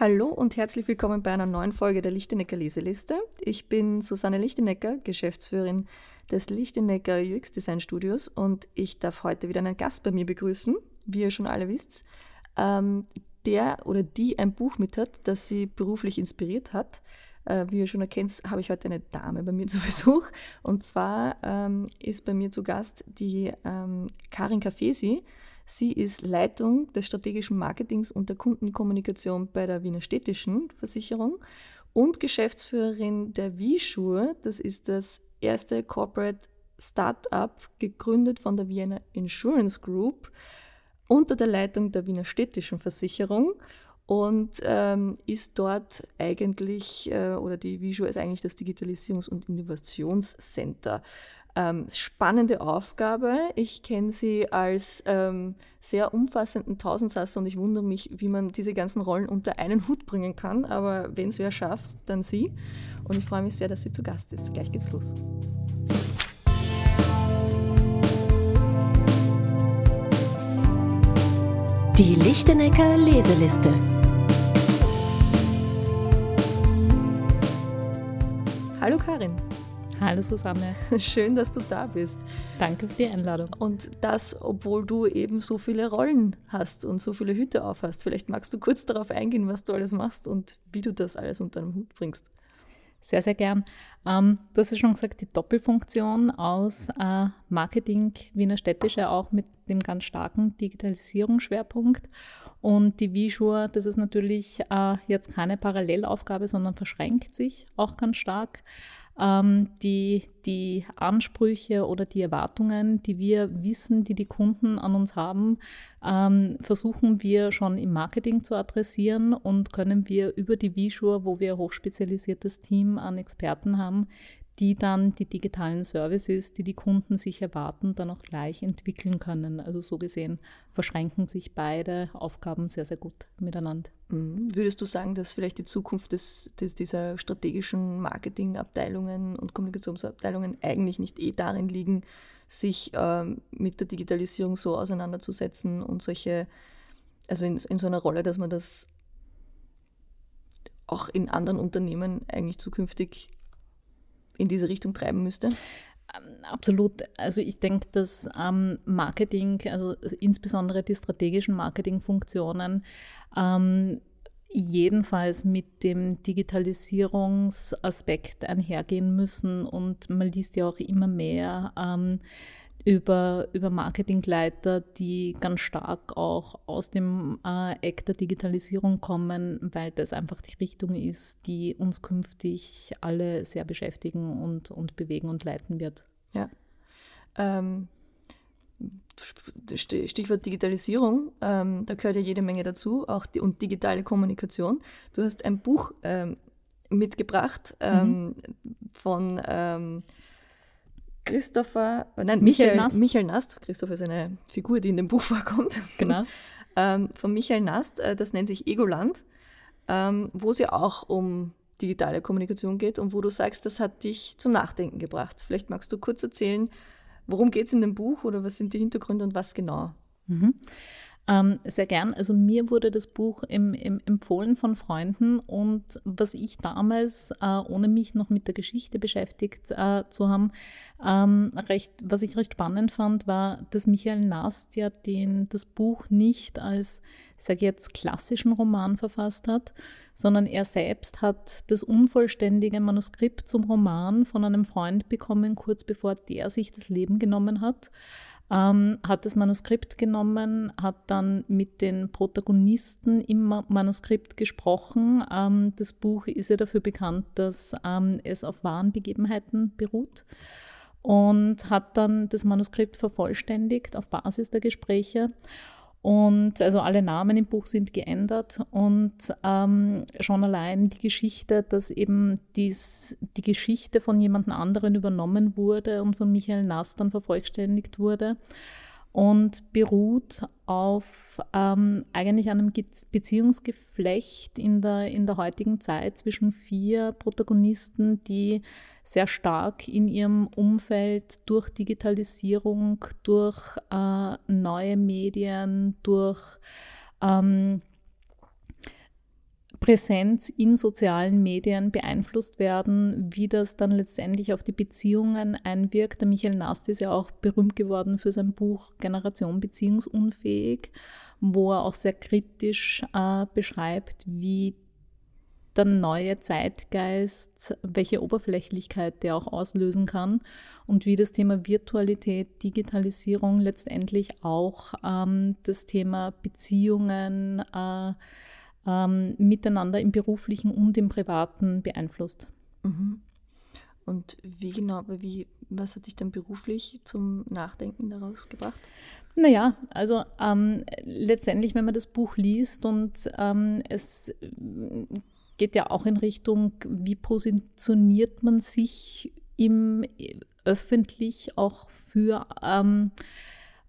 Hallo und herzlich willkommen bei einer neuen Folge der Lichtenecker Leseliste. Ich bin Susanne Lichtenecker, Geschäftsführerin des Lichtenecker UX Design Studios und ich darf heute wieder einen Gast bei mir begrüßen, wie ihr schon alle wisst, ähm, der oder die ein Buch mit hat, das sie beruflich inspiriert hat. Äh, wie ihr schon erkennt, habe ich heute eine Dame bei mir zu Besuch und zwar ähm, ist bei mir zu Gast die ähm, Karin Cafesi. Sie ist Leitung des strategischen Marketings und der Kundenkommunikation bei der Wiener Städtischen Versicherung und Geschäftsführerin der Wischur. Das ist das erste Corporate Startup, gegründet von der Vienna Insurance Group unter der Leitung der Wiener Städtischen Versicherung und ähm, ist dort eigentlich, äh, oder die Visio ist eigentlich das Digitalisierungs- und Innovationscenter ähm, spannende Aufgabe. Ich kenne sie als ähm, sehr umfassenden Tausendsasser und ich wundere mich, wie man diese ganzen Rollen unter einen Hut bringen kann. Aber wenn es wer schafft, dann sie. Und ich freue mich sehr, dass sie zu Gast ist. Gleich geht's los. Die Lichtenecker Leseliste. Hallo Karin. Hallo Susanne. Schön, dass du da bist. Danke für die Einladung. Und das, obwohl du eben so viele Rollen hast und so viele Hüte auf hast. Vielleicht magst du kurz darauf eingehen, was du alles machst und wie du das alles unter einem Hut bringst. Sehr, sehr gern. Ähm, du hast ja schon gesagt, die Doppelfunktion aus äh, Marketing Wiener Städtische auch mit dem ganz starken Digitalisierungsschwerpunkt. Und die Visual, das ist natürlich äh, jetzt keine Parallelaufgabe, sondern verschränkt sich auch ganz stark ähm, die, die Ansprüche oder die Erwartungen, die wir wissen, die die Kunden an uns haben, ähm, versuchen wir schon im Marketing zu adressieren und können wir über die Visure, wo wir ein hochspezialisiertes Team an Experten haben, die dann die digitalen Services, die die Kunden sich erwarten, dann auch gleich entwickeln können. Also so gesehen verschränken sich beide Aufgaben sehr, sehr gut miteinander. Mhm. Würdest du sagen, dass vielleicht die Zukunft des, des, dieser strategischen Marketingabteilungen und Kommunikationsabteilungen eigentlich nicht eh darin liegen, sich ähm, mit der Digitalisierung so auseinanderzusetzen und solche, also in, in so einer Rolle, dass man das auch in anderen Unternehmen eigentlich zukünftig in diese Richtung treiben müsste? Ähm, absolut. Also ich denke, dass ähm, Marketing, also insbesondere die strategischen Marketingfunktionen, ähm, jedenfalls mit dem Digitalisierungsaspekt einhergehen müssen. Und man liest ja auch immer mehr, ähm, über, über Marketingleiter, die ganz stark auch aus dem äh, Eck der Digitalisierung kommen, weil das einfach die Richtung ist, die uns künftig alle sehr beschäftigen und, und bewegen und leiten wird. Ja. Ähm, Stichwort Digitalisierung, ähm, da gehört ja jede Menge dazu, auch die, und digitale Kommunikation. Du hast ein Buch ähm, mitgebracht ähm, mhm. von ähm, Christopher, äh, nein, Michael, Michael Nast. Michael Nast. Christopher ist eine Figur, die in dem Buch vorkommt. Genau. ähm, von Michael Nast, äh, das nennt sich Egoland, ähm, wo es ja auch um digitale Kommunikation geht und wo du sagst, das hat dich zum Nachdenken gebracht. Vielleicht magst du kurz erzählen, worum geht es in dem Buch oder was sind die Hintergründe und was genau? Mhm. Ähm, sehr gern. Also mir wurde das Buch im, im empfohlen von Freunden und was ich damals, äh, ohne mich noch mit der Geschichte beschäftigt äh, zu haben, ähm, recht, was ich recht spannend fand, war, dass Michael Nast ja den, das Buch nicht als, sage jetzt, klassischen Roman verfasst hat, sondern er selbst hat das unvollständige Manuskript zum Roman von einem Freund bekommen, kurz bevor der sich das Leben genommen hat ähm, hat das Manuskript genommen, hat dann mit den Protagonisten im Manuskript gesprochen. Ähm, das Buch ist ja dafür bekannt, dass ähm, es auf wahren Begebenheiten beruht und hat dann das Manuskript vervollständigt auf Basis der Gespräche und also alle Namen im Buch sind geändert und ähm, schon allein die Geschichte, dass eben dies, die Geschichte von jemand anderen übernommen wurde und von Michael Nass dann vervollständigt wurde und beruht auf ähm, eigentlich einem Beziehungsgeflecht in der, in der heutigen Zeit zwischen vier Protagonisten, die sehr stark in ihrem Umfeld durch Digitalisierung, durch äh, neue Medien, durch ähm, Präsenz in sozialen Medien beeinflusst werden, wie das dann letztendlich auf die Beziehungen einwirkt. Der Michael Nast ist ja auch berühmt geworden für sein Buch Generation Beziehungsunfähig, wo er auch sehr kritisch äh, beschreibt, wie der neue Zeitgeist, welche Oberflächlichkeit der auch auslösen kann und wie das Thema Virtualität, Digitalisierung letztendlich auch ähm, das Thema Beziehungen äh, ähm, miteinander im beruflichen und im privaten beeinflusst. Mhm. Und wie genau, wie, was hat dich dann beruflich zum Nachdenken daraus gebracht? Naja, also ähm, letztendlich, wenn man das Buch liest und ähm, es geht ja auch in Richtung, wie positioniert man sich im öffentlich auch für ähm,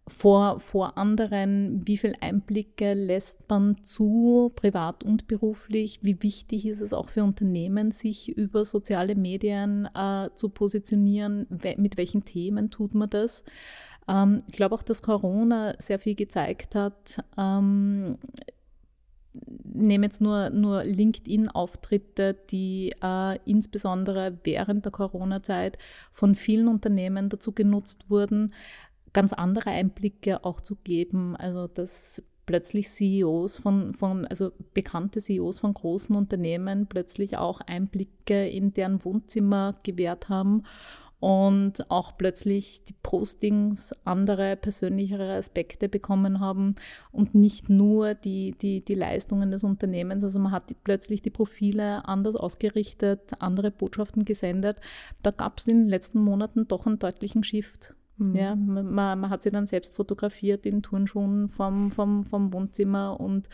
vor, vor anderen, wie viel Einblicke lässt man zu, privat und beruflich, wie wichtig ist es auch für Unternehmen, sich über soziale Medien äh, zu positionieren, mit welchen Themen tut man das. Ähm, ich glaube auch, dass Corona sehr viel gezeigt hat, ähm, nehme jetzt nur, nur LinkedIn-Auftritte, die äh, insbesondere während der Corona-Zeit von vielen Unternehmen dazu genutzt wurden, ganz andere Einblicke auch zu geben. Also dass plötzlich CEOs von, von, also bekannte CEOs von großen Unternehmen plötzlich auch Einblicke in deren Wohnzimmer gewährt haben und auch plötzlich die Postings andere persönlichere Aspekte bekommen haben und nicht nur die, die, die Leistungen des Unternehmens. Also man hat die, plötzlich die Profile anders ausgerichtet, andere Botschaften gesendet. Da gab es in den letzten Monaten doch einen deutlichen Shift. Mhm. Ja, man, man, hat sie dann selbst fotografiert in Turnschuhen vom, vom, vom Wohnzimmer und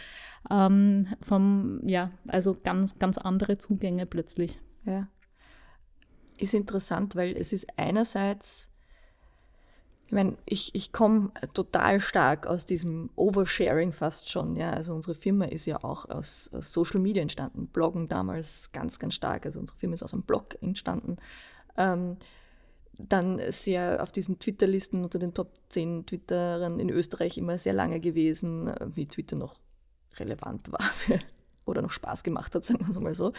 ähm, vom, ja, also ganz, ganz andere Zugänge plötzlich. Ja ist interessant, weil es ist einerseits, ich meine, ich, ich komme total stark aus diesem Oversharing fast schon. Ja? Also unsere Firma ist ja auch aus, aus Social Media entstanden, Bloggen damals ganz, ganz stark. Also unsere Firma ist aus einem Blog entstanden. Ähm, dann sehr auf diesen Twitter-Listen unter den Top 10 Twitterern in Österreich immer sehr lange gewesen, wie Twitter noch relevant war für, oder noch Spaß gemacht hat, sagen wir es mal so.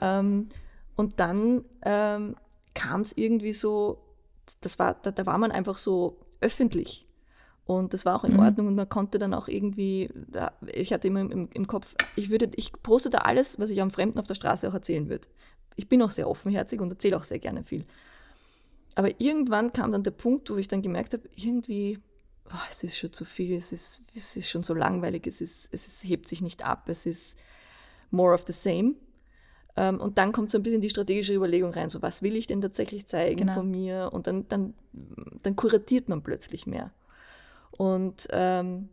Ähm, und dann ähm, kam es irgendwie so, das war, da, da, war man einfach so öffentlich. Und das war auch in mhm. Ordnung und man konnte dann auch irgendwie, da, ich hatte immer im, im, Kopf, ich würde, ich poste da alles, was ich am Fremden auf der Straße auch erzählen würde. Ich bin auch sehr offenherzig und erzähle auch sehr gerne viel. Aber irgendwann kam dann der Punkt, wo ich dann gemerkt habe, irgendwie, oh, es ist schon zu viel, es ist, es ist schon so langweilig, es, ist, es ist, hebt sich nicht ab, es ist more of the same. Ähm, und dann kommt so ein bisschen die strategische Überlegung rein, so was will ich denn tatsächlich zeigen genau. von mir? Und dann, dann, dann kuratiert man plötzlich mehr. Und ähm,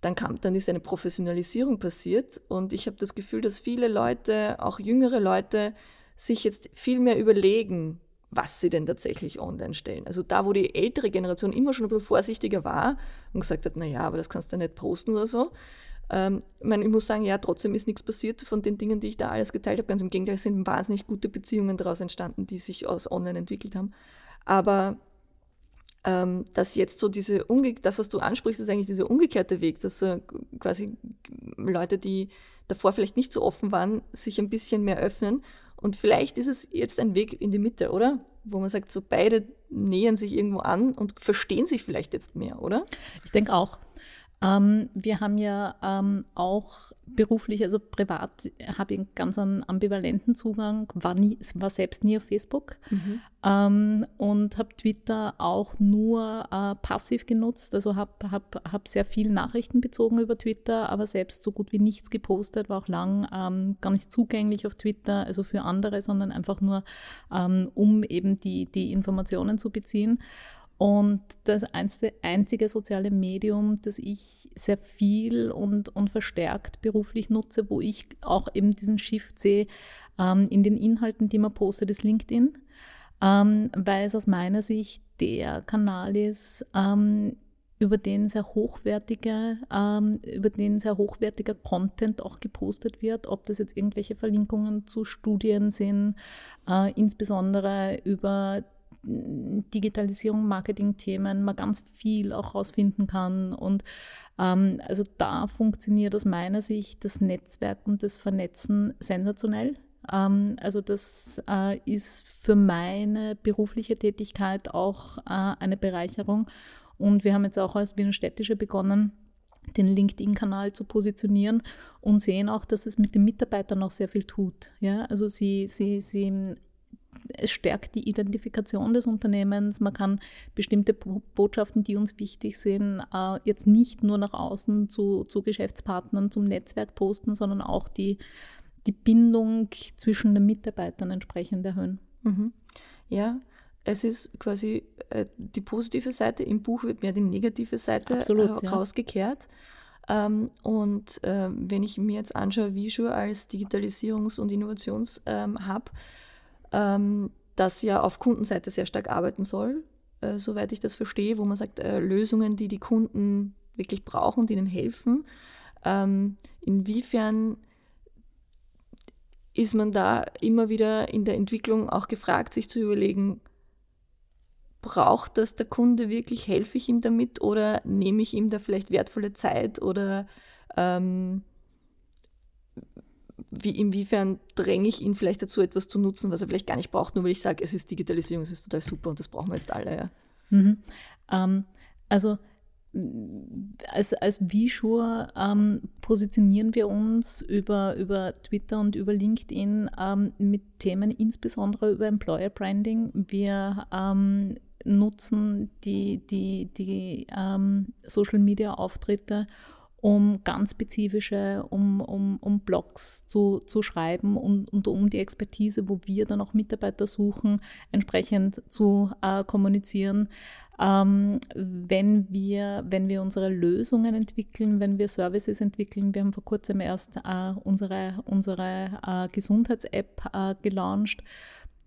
dann, kam, dann ist eine Professionalisierung passiert und ich habe das Gefühl, dass viele Leute, auch jüngere Leute, sich jetzt viel mehr überlegen, was sie denn tatsächlich online stellen. Also da, wo die ältere Generation immer schon ein bisschen vorsichtiger war und gesagt hat, naja, aber das kannst du nicht posten oder so, ähm, ich, meine, ich muss sagen, ja, trotzdem ist nichts passiert von den Dingen, die ich da alles geteilt habe. Ganz im Gegenteil, sind wahnsinnig gute Beziehungen daraus entstanden, die sich aus online entwickelt haben. Aber ähm, dass jetzt so diese, Umge das, was du ansprichst, ist eigentlich dieser umgekehrte Weg, dass so quasi Leute, die davor vielleicht nicht so offen waren, sich ein bisschen mehr öffnen. Und vielleicht ist es jetzt ein Weg in die Mitte, oder? Wo man sagt, so beide nähern sich irgendwo an und verstehen sich vielleicht jetzt mehr, oder? Ich denke auch. Ähm, wir haben ja ähm, auch beruflich, also privat, habe ich einen ganz einen ambivalenten Zugang, war, nie, war selbst nie auf Facebook mhm. ähm, und habe Twitter auch nur äh, passiv genutzt, also habe hab, hab sehr viel Nachrichten bezogen über Twitter, aber selbst so gut wie nichts gepostet, war auch lang ähm, gar nicht zugänglich auf Twitter, also für andere, sondern einfach nur, ähm, um eben die, die Informationen zu beziehen. Und das einzige soziale Medium, das ich sehr viel und, und verstärkt beruflich nutze, wo ich auch eben diesen Shift sehe ähm, in den Inhalten, die man postet, ist LinkedIn, ähm, weil es aus meiner Sicht der Kanal ist, ähm, über den sehr hochwertige, ähm, über den sehr hochwertiger Content auch gepostet wird, ob das jetzt irgendwelche Verlinkungen zu Studien sind, äh, insbesondere über Digitalisierung, Marketing-Themen man ganz viel auch rausfinden kann und Ähm, also da funktioniert aus meiner Sicht das Netzwerk und das Vernetzen sensationell. Ähm, also das äh, ist für meine berufliche Tätigkeit auch äh, eine Bereicherung. Und wir haben jetzt auch als Wiener Städtische begonnen, den LinkedIn-Kanal zu positionieren und sehen auch, dass es mit den Mitarbeitern auch sehr viel tut. Ja, also sie, sie, sie es stärkt die Identifikation des Unternehmens. Man kann bestimmte Botschaften, die uns wichtig sind, äh, jetzt nicht nur nach außen zu, zu Geschäftspartnern, zum Netzwerk posten, sondern auch die, die Bindung zwischen den Mitarbeitern entsprechend erhöhen. Mhm. Ja, es ist quasi äh, die positive Seite, im Buch wird mehr die negative Seite Absolut, äh, rausgekehrt. Ähm, und wenn ich mir jetzt anschaue, Visure als Digitalisierungs- und Innovationshub, ähm, das ja auf Kundenseite sehr stark arbeiten soll, äh, soweit ich das verstehe, wo man sagt, äh, Lösungen, die die Kunden wirklich brauchen, die ihnen helfen. Ähm, inwiefern ist man da immer wieder in der Entwicklung auch gefragt, sich zu überlegen, braucht das der Kunde wirklich, helfe ich ihm damit oder nehme ich ihm da vielleicht wertvolle Zeit oder ähm, wie, inwiefern dränge ich ihn vielleicht dazu, etwas zu nutzen, was er vielleicht gar nicht braucht, nur weil ich sage, es ist Digitalisierung, es ist total super und das brauchen wir jetzt alle. Ja. Mhm. Ähm, also als, als Visure ähm, positionieren wir uns über, über Twitter und über LinkedIn ähm, mit Themen, insbesondere über Employer Branding. Wir ähm, nutzen die, die, die ähm, Social Media Auftritte, um ganz spezifische, um, um, um Blogs zu, zu schreiben und, und um die Expertise, wo wir dann auch Mitarbeiter suchen, entsprechend zu äh, kommunizieren. Ähm, wenn, wir, wenn wir unsere Lösungen entwickeln, wenn wir Services entwickeln, wir haben vor kurzem erst äh, unsere, unsere äh, Gesundheits-App äh, gelauncht,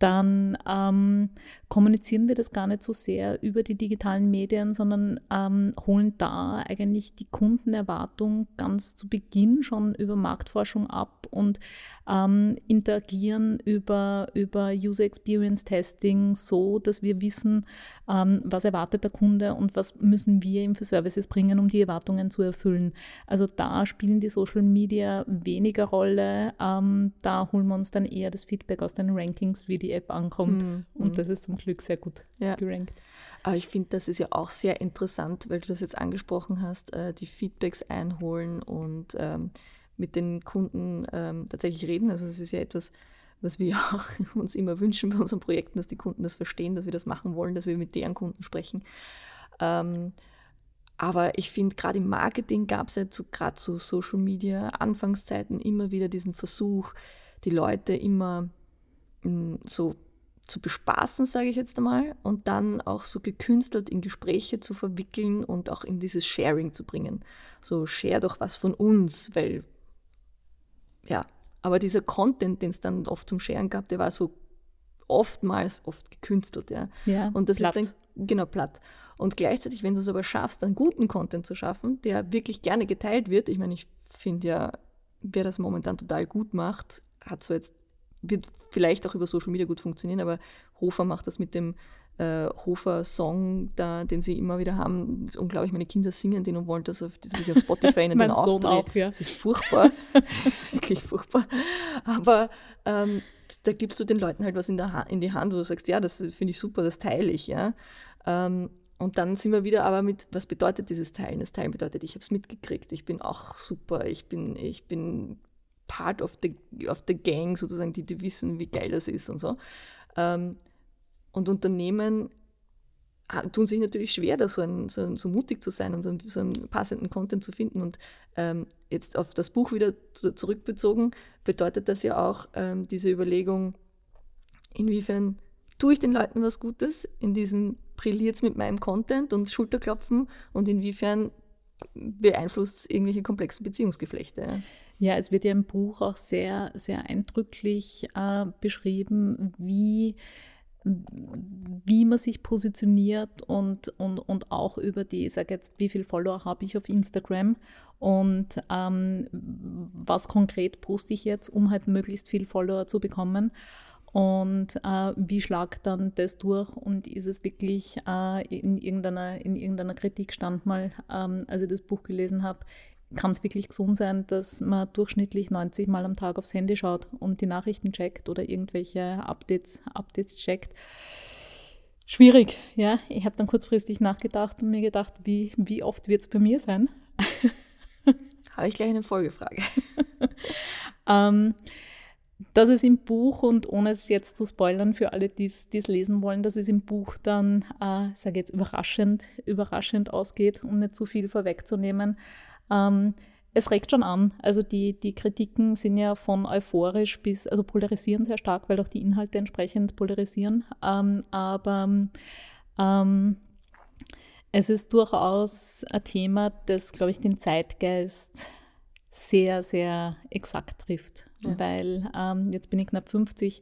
dann ähm, kommunizieren wir das gar nicht so sehr über die digitalen Medien, sondern ähm, holen da eigentlich die Kundenerwartung ganz zu Beginn schon über Marktforschung ab und ähm, interagieren über, über User Experience Testing so, dass wir wissen, ähm, was erwartet der Kunde und was müssen wir ihm für Services bringen, um die Erwartungen zu erfüllen. Also da spielen die Social Media weniger Rolle. Ähm, da holen wir uns dann eher das Feedback aus den Rankings, wie die App ankommt. Mhm. Und mhm. das ist zum Glück sehr gut ja. gerankt. Aber ich finde, das ist ja auch sehr interessant, weil du das jetzt angesprochen hast, äh, die Feedbacks einholen und ähm, mit den Kunden ähm, tatsächlich reden. Also es ist ja etwas, was wir auch uns immer wünschen bei unseren Projekten, dass die Kunden das verstehen, dass wir das machen wollen, dass wir mit deren Kunden sprechen. Ähm, aber ich finde, gerade im Marketing gab es ja zu, gerade zu Social Media Anfangszeiten immer wieder diesen Versuch, die Leute immer so zu bespaßen, sage ich jetzt einmal, und dann auch so gekünstelt in Gespräche zu verwickeln und auch in dieses Sharing zu bringen. So, share doch was von uns, weil, ja, aber dieser Content, den es dann oft zum Sharen gab, der war so oftmals oft gekünstelt, ja. ja und das platt. ist dann, genau, platt. Und gleichzeitig, wenn du es aber schaffst, dann guten Content zu schaffen, der wirklich gerne geteilt wird, ich meine, ich finde ja, wer das momentan total gut macht, hat zwar jetzt wird vielleicht auch über Social Media gut funktionieren, aber Hofer macht das mit dem äh, Hofer-Song, den sie immer wieder haben. Das ist unglaublich, meine Kinder singen den und wollen das auf, das auf Spotify in den Sohn auch, ja. Das ist furchtbar. das ist wirklich furchtbar. Aber ähm, da gibst du den Leuten halt was in, der in die Hand, wo du sagst, ja, das finde ich super, das teile ich. Ja? Ähm, und dann sind wir wieder aber mit, was bedeutet dieses Teilen? Das Teilen bedeutet, ich habe es mitgekriegt, ich bin auch super, ich bin, ich bin part of the, of the gang sozusagen, die, die wissen, wie geil das ist und so. Ähm, und Unternehmen ah, tun sich natürlich schwer, da so, ein, so, so mutig zu sein und so einen passenden Content zu finden. Und ähm, jetzt auf das Buch wieder zu, zurückbezogen, bedeutet das ja auch ähm, diese Überlegung, inwiefern tue ich den Leuten was Gutes, in diesen brilliert es mit meinem Content und Schulterklopfen und inwiefern beeinflusst es irgendwelche komplexen Beziehungsgeflechte. Ja, es wird ja im Buch auch sehr, sehr eindrücklich äh, beschrieben, wie, wie man sich positioniert und, und, und auch über die, ich sage jetzt, wie viele Follower habe ich auf Instagram und ähm, was konkret poste ich jetzt, um halt möglichst viel Follower zu bekommen. Und äh, wie schlagt dann das durch und ist es wirklich äh, in, irgendeiner, in irgendeiner Kritik stand mal, ähm, als ich das Buch gelesen habe, kann es wirklich gesund sein, dass man durchschnittlich 90 Mal am Tag aufs Handy schaut und die Nachrichten checkt oder irgendwelche Updates, Updates checkt. Schwierig, ja. Ich habe dann kurzfristig nachgedacht und mir gedacht, wie, wie oft wird es bei mir sein? habe ich gleich eine Folgefrage. ähm, dass es im Buch und ohne es jetzt zu spoilern für alle, die es lesen wollen, dass es im Buch dann, äh, sage jetzt überraschend, überraschend ausgeht, um nicht zu viel vorwegzunehmen. Ähm, es regt schon an. Also die, die Kritiken sind ja von euphorisch bis, also polarisieren sehr stark, weil auch die Inhalte entsprechend polarisieren. Ähm, aber ähm, es ist durchaus ein Thema, das, glaube ich, den Zeitgeist sehr, sehr exakt trifft. Ja. Weil ähm, jetzt bin ich knapp 50.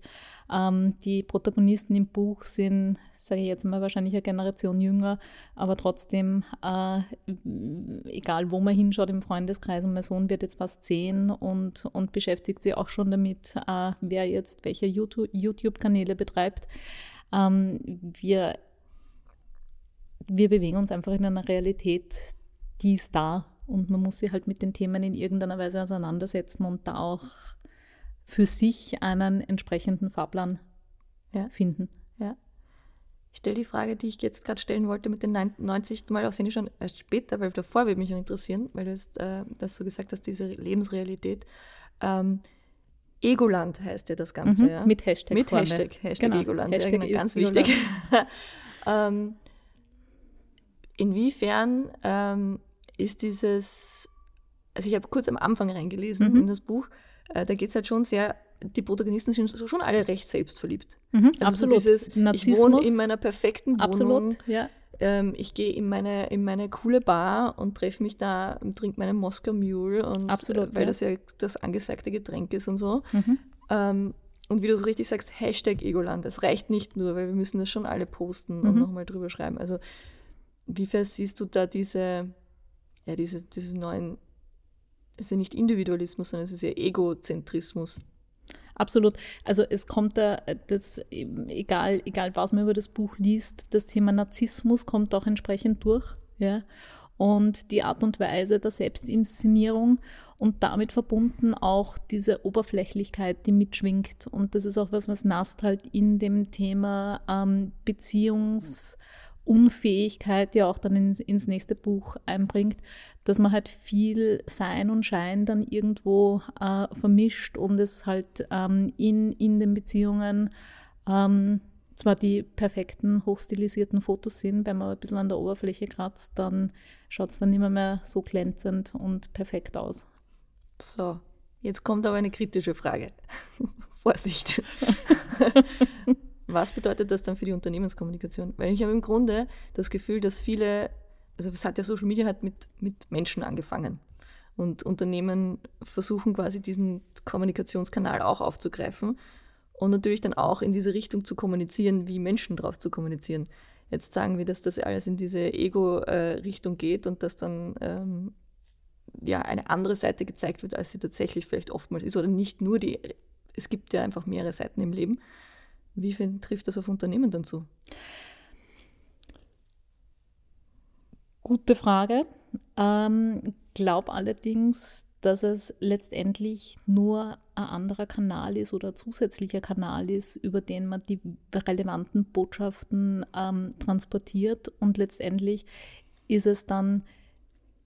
Ähm, die Protagonisten im Buch sind, sage ich jetzt mal, wahrscheinlich eine Generation jünger, aber trotzdem, äh, egal wo man hinschaut im Freundeskreis, und mein Sohn wird jetzt fast zehn und, und beschäftigt sich auch schon damit, äh, wer jetzt welche YouTube-Kanäle betreibt. Ähm, wir, wir bewegen uns einfach in einer Realität, die ist da und man muss sich halt mit den Themen in irgendeiner Weise auseinandersetzen und da auch für sich einen entsprechenden Fahrplan ja. finden. Ja. Ich stelle die Frage, die ich jetzt gerade stellen wollte, mit den 90 Mal aufs Handy schon erst später, weil davor würde mich noch interessieren, weil du jetzt, äh, das so gesagt hast, diese Lebensrealität. Ähm, Egoland heißt ja das Ganze. Mhm, ja? Mit Hashtag. Mit vorne. Hashtag, Hashtag genau. Egoland, Hashtag ja, genau, ganz wichtig. ähm, inwiefern ähm, ist dieses, also ich habe kurz am Anfang reingelesen mhm. in das Buch, äh, da geht es halt schon sehr, die Protagonisten sind schon alle recht selbstverliebt. Mhm, also absolut. So dieses, Narzissmus. ich wohne in meiner perfekten Wohnung. Absolut, ja. Ähm, ich gehe in meine, in meine coole Bar und treffe mich da, trinke meinen Moskau Mule und absolut, äh, weil ja. das ja das angesagte Getränk ist und so. Mhm. Ähm, und wie du richtig sagst, Hashtag Egoland, das reicht nicht nur, weil wir müssen das schon alle posten Mhm. und nochmal drüber schreiben. Also inwiefern siehst du da diese, ja, diese, diesen neuen, es ist ja nicht Individualismus, sondern es ist ja Egozentrismus. Absolut. Also es kommt da, das, egal, egal was man über das Buch liest, das Thema Narzissmus kommt auch entsprechend durch. Ja? Und die Art und Weise der Selbstinszenierung und damit verbunden auch diese Oberflächlichkeit, die mitschwingt. Und das ist auch was, was Nast halt in dem Thema ähm, Beziehungs- Unfähigkeit ja auch dann ins, ins nächste Buch einbringt, dass man halt viel Sein und Schein dann irgendwo äh, vermischt und es halt ähm, in, in den Beziehungen ähm, zwar die perfekten, hochstilisierten Fotos sind, wenn man ein bisschen an der Oberfläche kratzt, dann schaut es dann immer mehr so glänzend und perfekt aus. So, jetzt kommt aber eine kritische Frage. Vorsicht. Was bedeutet das dann für die Unternehmenskommunikation? Weil ich habe im Grunde das Gefühl, dass viele, also es hat ja Social Media hat mit, mit Menschen angefangen. Und Unternehmen versuchen quasi diesen Kommunikationskanal auch aufzugreifen und natürlich dann auch in diese Richtung zu kommunizieren, wie Menschen drauf zu kommunizieren. Jetzt sagen wir, dass das alles in diese Ego-Richtung geht und dass dann ähm, ja eine andere Seite gezeigt wird, als sie tatsächlich vielleicht oftmals ist. Oder nicht nur die, es gibt ja einfach mehrere Seiten im Leben. Wie viel trifft das auf Unternehmen dann zu? Gute Frage. Ähm, glaub allerdings, dass es letztendlich nur ein anderer Kanal ist oder ein zusätzlicher Kanal ist, über den man die relevanten Botschaften ähm, transportiert. Und letztendlich ist es dann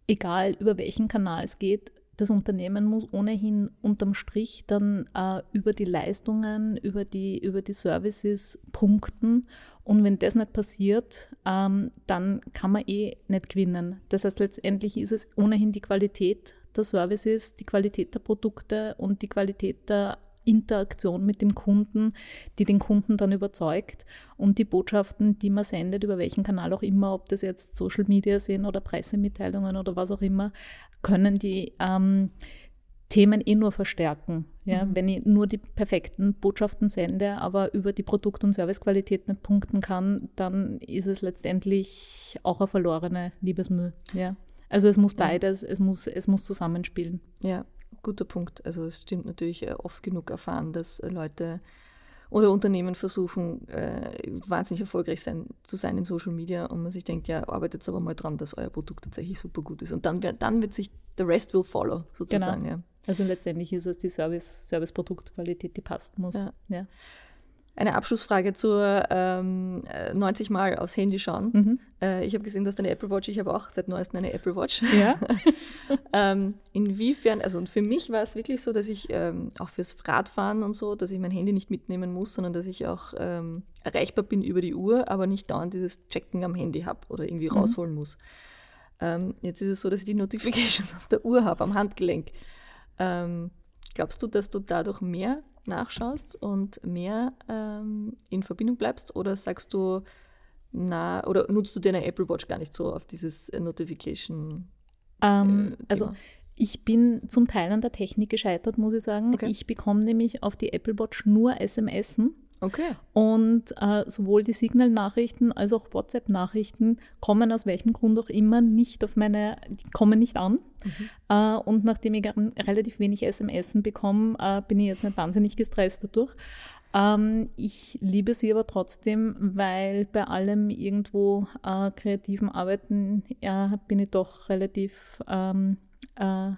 egal, über welchen Kanal es geht, das Unternehmen muss ohnehin unterm Strich dann äh, über die Leistungen, über die, über die Services punkten. Und wenn das nicht passiert, ähm, dann kann man eh nicht gewinnen. Das heißt, letztendlich ist es ohnehin die Qualität der Services, die Qualität der Produkte und die Qualität der Interaktion mit dem Kunden, die den Kunden dann überzeugt und die Botschaften, die man sendet, über welchen Kanal auch immer, ob das jetzt Social Media sind oder Pressemitteilungen oder was auch immer, können die ähm, Themen eh nur verstärken. Ja? Mhm. Wenn ich nur die perfekten Botschaften sende, aber über die Produkt- und Servicequalität nicht punkten kann, dann ist es letztendlich auch eine verlorene Liebesmühe. Ja? Also es muss beides, es muss, es muss zusammenspielen. Ja, guter Punkt. Also es stimmt natürlich äh, oft genug erfahren, dass Leute oder Unternehmen versuchen, äh, wahnsinnig erfolgreich sein, zu sein in Social Media und man sich denkt, ja, arbeitet aber mal dran, dass euer Produkt tatsächlich super gut ist. Und dann, dann wird sich, the rest will follow, sozusagen. Genau. Ja. Also letztendlich ist es die Service, Service-Produktqualität, die passt muss. Ja. ja eine Abschlussfrage zur ähm, 90 Mal aufs Handy schauen. Mhm. Äh, ich habe gesehen, du hast eine Apple Watch. Ich habe auch seit neuestem eine Apple Watch. Ja. ähm, inwiefern, also und für mich war es wirklich so, dass ich ähm, auch fürs Radfahren und so, dass ich mein Handy nicht mitnehmen muss, sondern dass ich auch ähm, erreichbar bin über die Uhr, aber nicht dauernd dieses Checken am Handy habe oder irgendwie mhm. rausholen muss. Ähm, jetzt ist es so, dass ich die Notifications auf der Uhr habe, am Handgelenk. Ähm, glaubst du, dass du dadurch mehr nachschaust und mehr ähm, in Verbindung bleibst oder sagst du, na, oder nutzt du deine Apple Watch gar nicht so auf dieses Notification? Ähm, äh, also ich bin zum Teil an der Technik gescheitert, muss ich sagen. Okay. Ich bekomme nämlich auf die Apple Watch nur SMSen Okay. Und äh, sowohl die Signal-Nachrichten als auch WhatsApp-Nachrichten kommen aus welchem Grund auch immer nicht auf meine, kommen nicht an. Mhm. Äh, und nachdem ich relativ wenig SMS bekomme, äh, bin ich jetzt nicht wahnsinnig gestresst dadurch. Ähm, ich liebe sie aber trotzdem, weil bei allem irgendwo äh, kreativen Arbeiten bin ich doch relativ ähm, äh,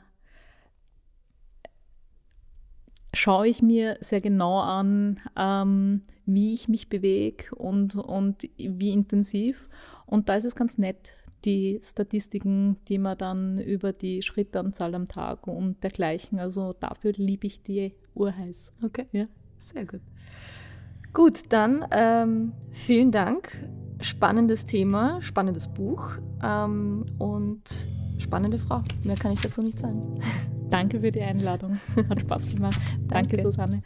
schaue ich mir sehr genau an, ähm, wie ich mich bewege und, und wie intensiv. Und da ist es ganz nett, die Statistiken, die man dann über die Schrittanzahl am Tag und dergleichen, also dafür liebe ich die Uhr heiß. Okay, ja. sehr gut. Gut, dann ähm, vielen Dank. Spannendes Thema, spannendes Buch ähm, und spannende Frau. Mehr kann ich dazu nicht sagen. Danke für die Einladung. Hat Spaß gemacht. Danke, Danke Susanne.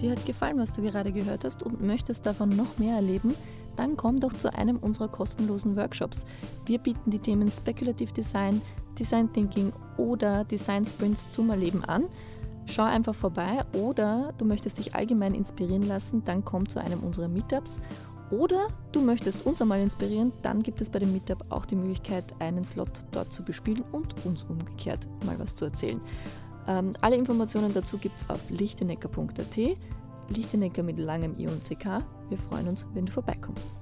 Dir hat gefallen, was du gerade gehört hast und möchtest davon noch mehr erleben? Dann komm doch zu einem unserer kostenlosen Workshops. Wir bieten die Themen Speculative Design, Design Thinking oder Design Sprints zum Erleben an. Schau einfach vorbei oder du möchtest dich allgemein inspirieren lassen, dann komm zu einem unserer Meetups oder du möchtest uns einmal inspirieren, dann gibt es bei dem Meetup auch die Möglichkeit, einen Slot dort zu bespielen und uns umgekehrt mal was zu erzählen. Ähm, alle Informationen dazu gibt es auf lichtenecker.at. Lichtenecker mit langem I und CK. Wir freuen uns, wenn du vorbeikommst.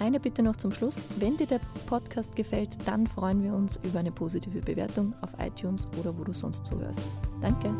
Eine Bitte noch zum Schluss. Wenn dir der Podcast gefällt, dann freuen wir uns über eine positive Bewertung auf iTunes oder wo du sonst zuhörst. Danke.